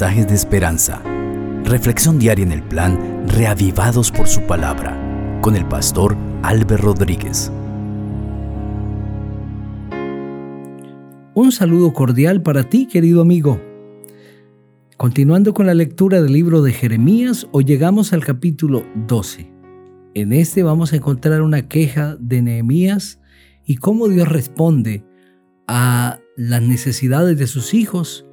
de esperanza. Reflexión diaria en el plan Reavivados por su palabra con el pastor Álvaro Rodríguez. Un saludo cordial para ti, querido amigo. Continuando con la lectura del libro de Jeremías, hoy llegamos al capítulo 12. En este vamos a encontrar una queja de Nehemías y cómo Dios responde a las necesidades de sus hijos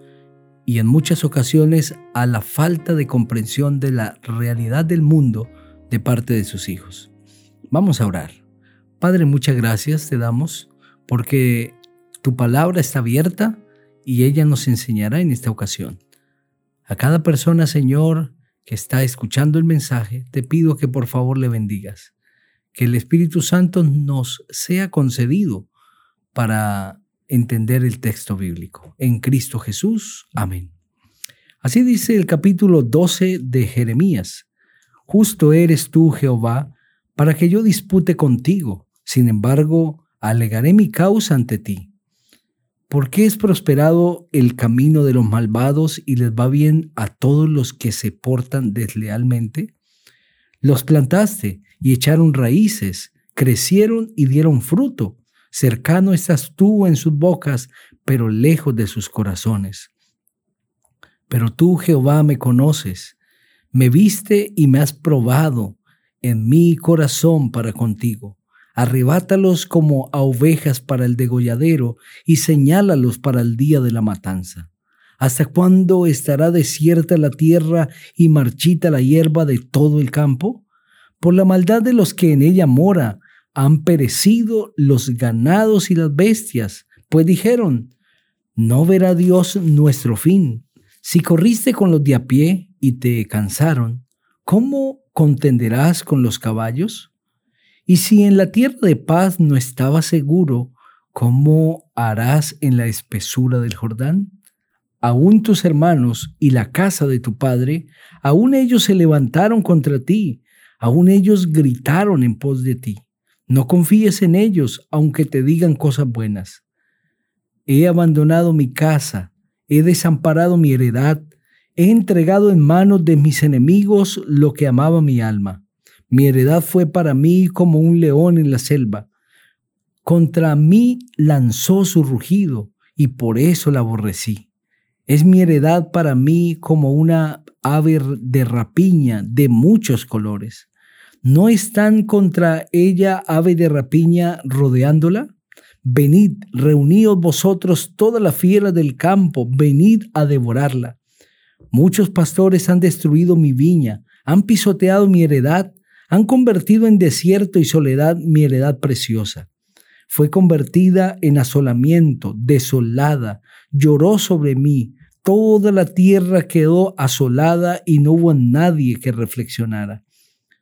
y en muchas ocasiones a la falta de comprensión de la realidad del mundo de parte de sus hijos. Vamos a orar. Padre, muchas gracias te damos porque tu palabra está abierta y ella nos enseñará en esta ocasión. A cada persona, Señor, que está escuchando el mensaje, te pido que por favor le bendigas, que el Espíritu Santo nos sea concedido para entender el texto bíblico. En Cristo Jesús. Amén. Así dice el capítulo 12 de Jeremías. Justo eres tú, Jehová, para que yo dispute contigo. Sin embargo, alegaré mi causa ante ti. ¿Por qué es prosperado el camino de los malvados y les va bien a todos los que se portan deslealmente? Los plantaste y echaron raíces, crecieron y dieron fruto Cercano estás tú en sus bocas, pero lejos de sus corazones. Pero tú, Jehová, me conoces, me viste y me has probado en mi corazón para contigo. Arrebátalos como a ovejas para el degolladero y señálalos para el día de la matanza. ¿Hasta cuándo estará desierta la tierra y marchita la hierba de todo el campo? Por la maldad de los que en ella mora, han perecido los ganados y las bestias, pues dijeron, no verá Dios nuestro fin. Si corriste con los de a pie y te cansaron, ¿cómo contenderás con los caballos? Y si en la tierra de paz no estabas seguro, ¿cómo harás en la espesura del Jordán? Aún tus hermanos y la casa de tu padre, aún ellos se levantaron contra ti, aún ellos gritaron en pos de ti. No confíes en ellos, aunque te digan cosas buenas. He abandonado mi casa, he desamparado mi heredad, he entregado en manos de mis enemigos lo que amaba mi alma. Mi heredad fue para mí como un león en la selva. Contra mí lanzó su rugido y por eso la aborrecí. Es mi heredad para mí como una ave de rapiña de muchos colores. ¿No están contra ella ave de rapiña rodeándola? Venid, reuníos vosotros toda la fiera del campo, venid a devorarla. Muchos pastores han destruido mi viña, han pisoteado mi heredad, han convertido en desierto y soledad mi heredad preciosa. Fue convertida en asolamiento, desolada, lloró sobre mí, toda la tierra quedó asolada y no hubo nadie que reflexionara.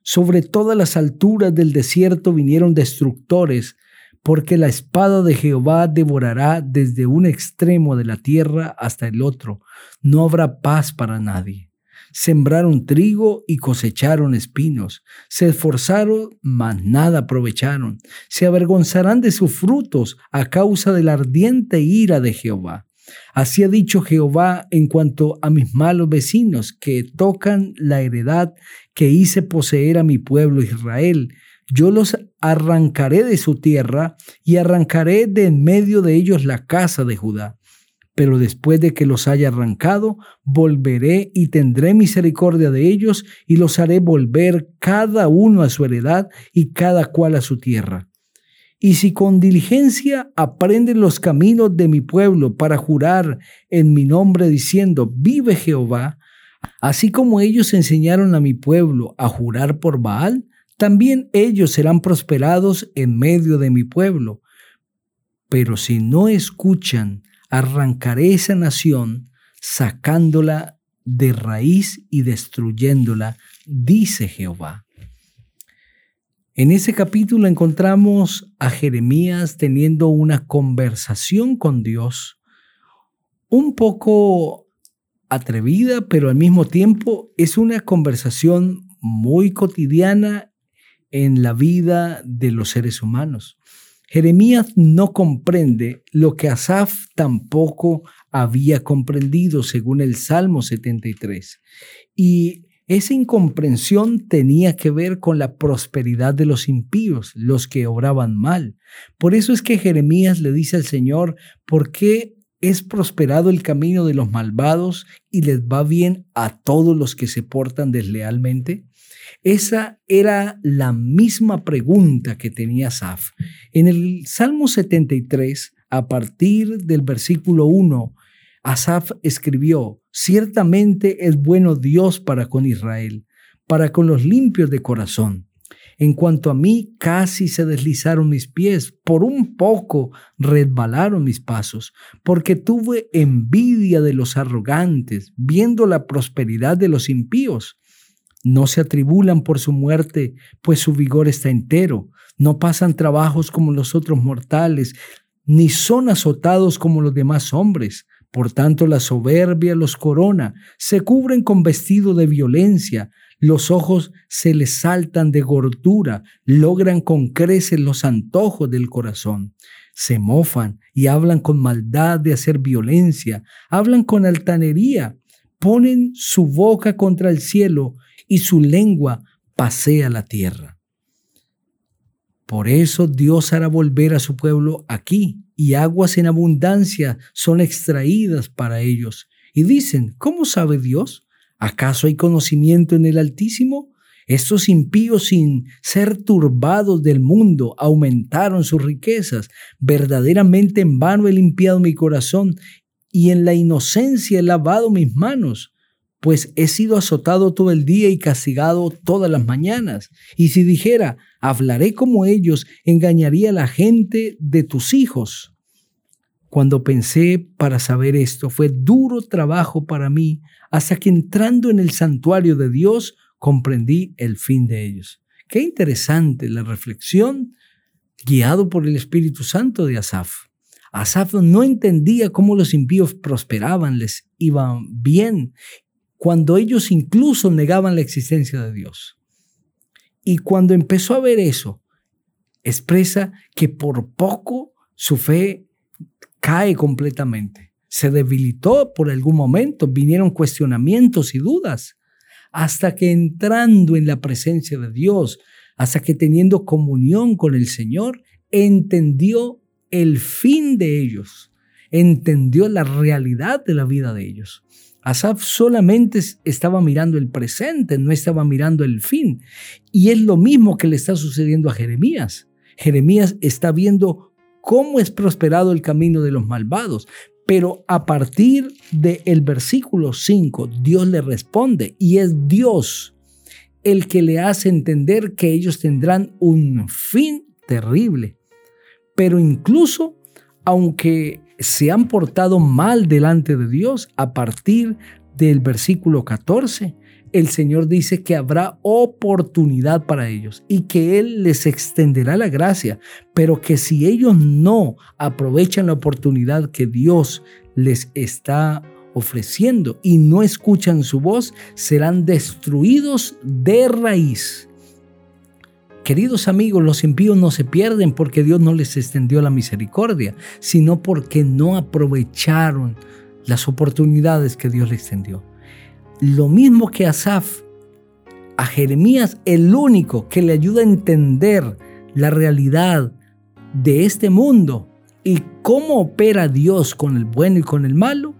Sobre todas las alturas del desierto vinieron destructores, porque la espada de Jehová devorará desde un extremo de la tierra hasta el otro. No habrá paz para nadie. Sembraron trigo y cosecharon espinos. Se esforzaron, mas nada aprovecharon. Se avergonzarán de sus frutos a causa de la ardiente ira de Jehová. Así ha dicho Jehová en cuanto a mis malos vecinos que tocan la heredad que hice poseer a mi pueblo Israel. Yo los arrancaré de su tierra y arrancaré de en medio de ellos la casa de Judá. Pero después de que los haya arrancado, volveré y tendré misericordia de ellos y los haré volver cada uno a su heredad y cada cual a su tierra. Y si con diligencia aprenden los caminos de mi pueblo para jurar en mi nombre diciendo, vive Jehová, así como ellos enseñaron a mi pueblo a jurar por Baal, también ellos serán prosperados en medio de mi pueblo. Pero si no escuchan, arrancaré esa nación, sacándola de raíz y destruyéndola, dice Jehová. En ese capítulo encontramos a Jeremías teniendo una conversación con Dios, un poco atrevida, pero al mismo tiempo es una conversación muy cotidiana en la vida de los seres humanos. Jeremías no comprende lo que Asaf tampoco había comprendido según el Salmo 73. Y esa incomprensión tenía que ver con la prosperidad de los impíos, los que obraban mal. Por eso es que Jeremías le dice al Señor, ¿por qué es prosperado el camino de los malvados y les va bien a todos los que se portan deslealmente? Esa era la misma pregunta que tenía Asaf. En el Salmo 73, a partir del versículo 1, Asaf escribió, ciertamente es bueno Dios para con Israel, para con los limpios de corazón. En cuanto a mí, casi se deslizaron mis pies, por un poco resbalaron mis pasos, porque tuve envidia de los arrogantes, viendo la prosperidad de los impíos. No se atribulan por su muerte, pues su vigor está entero. No pasan trabajos como los otros mortales, ni son azotados como los demás hombres. Por tanto, la soberbia los corona, se cubren con vestido de violencia, los ojos se les saltan de gordura, logran con creces los antojos del corazón. Se mofan y hablan con maldad de hacer violencia, hablan con altanería, ponen su boca contra el cielo y su lengua pasea la tierra. Por eso Dios hará volver a su pueblo aquí, y aguas en abundancia son extraídas para ellos. Y dicen, ¿cómo sabe Dios? ¿Acaso hay conocimiento en el Altísimo? Estos impíos sin ser turbados del mundo aumentaron sus riquezas. Verdaderamente en vano he limpiado mi corazón y en la inocencia he lavado mis manos pues he sido azotado todo el día y castigado todas las mañanas. Y si dijera, hablaré como ellos, engañaría a la gente de tus hijos. Cuando pensé para saber esto, fue duro trabajo para mí, hasta que entrando en el santuario de Dios, comprendí el fin de ellos. Qué interesante la reflexión guiado por el Espíritu Santo de Asaf. Asaf no entendía cómo los impíos prosperaban, les iban bien cuando ellos incluso negaban la existencia de Dios. Y cuando empezó a ver eso, expresa que por poco su fe cae completamente. Se debilitó por algún momento, vinieron cuestionamientos y dudas, hasta que entrando en la presencia de Dios, hasta que teniendo comunión con el Señor, entendió el fin de ellos, entendió la realidad de la vida de ellos. Asaf solamente estaba mirando el presente, no estaba mirando el fin. Y es lo mismo que le está sucediendo a Jeremías. Jeremías está viendo cómo es prosperado el camino de los malvados. Pero a partir del versículo 5, Dios le responde y es Dios el que le hace entender que ellos tendrán un fin terrible. Pero incluso, aunque se han portado mal delante de Dios a partir del versículo 14. El Señor dice que habrá oportunidad para ellos y que Él les extenderá la gracia, pero que si ellos no aprovechan la oportunidad que Dios les está ofreciendo y no escuchan su voz, serán destruidos de raíz. Queridos amigos, los impíos no se pierden porque Dios no les extendió la misericordia, sino porque no aprovecharon las oportunidades que Dios les extendió. Lo mismo que Asaf, a Jeremías, el único que le ayuda a entender la realidad de este mundo y cómo opera Dios con el bueno y con el malo,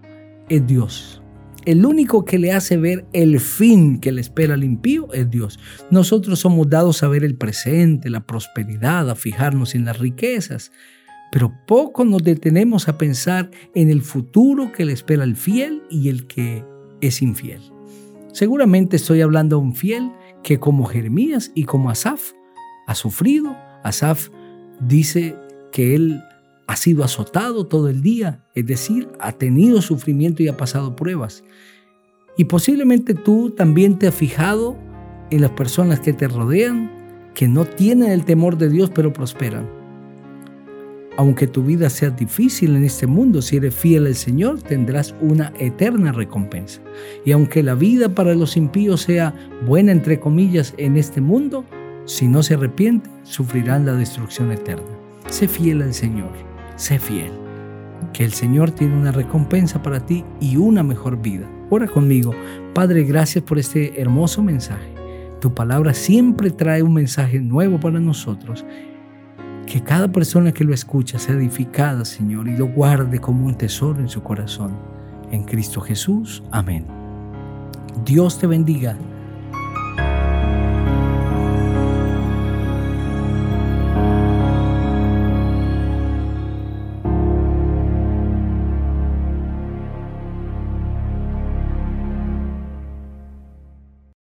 es Dios. El único que le hace ver el fin que le espera al impío es Dios. Nosotros somos dados a ver el presente, la prosperidad, a fijarnos en las riquezas, pero poco nos detenemos a pensar en el futuro que le espera al fiel y el que es infiel. Seguramente estoy hablando de un fiel que como Jeremías y como Asaf ha sufrido. Asaf dice que él ha sido azotado todo el día, es decir, ha tenido sufrimiento y ha pasado pruebas. Y posiblemente tú también te has fijado en las personas que te rodean, que no tienen el temor de Dios, pero prosperan. Aunque tu vida sea difícil en este mundo, si eres fiel al Señor, tendrás una eterna recompensa. Y aunque la vida para los impíos sea buena, entre comillas, en este mundo, si no se arrepiente, sufrirán la destrucción eterna. Sé fiel al Señor, sé fiel. Que el Señor tiene una recompensa para ti y una mejor vida. Ora conmigo. Padre, gracias por este hermoso mensaje. Tu palabra siempre trae un mensaje nuevo para nosotros. Que cada persona que lo escucha sea edificada, Señor, y lo guarde como un tesoro en su corazón. En Cristo Jesús. Amén. Dios te bendiga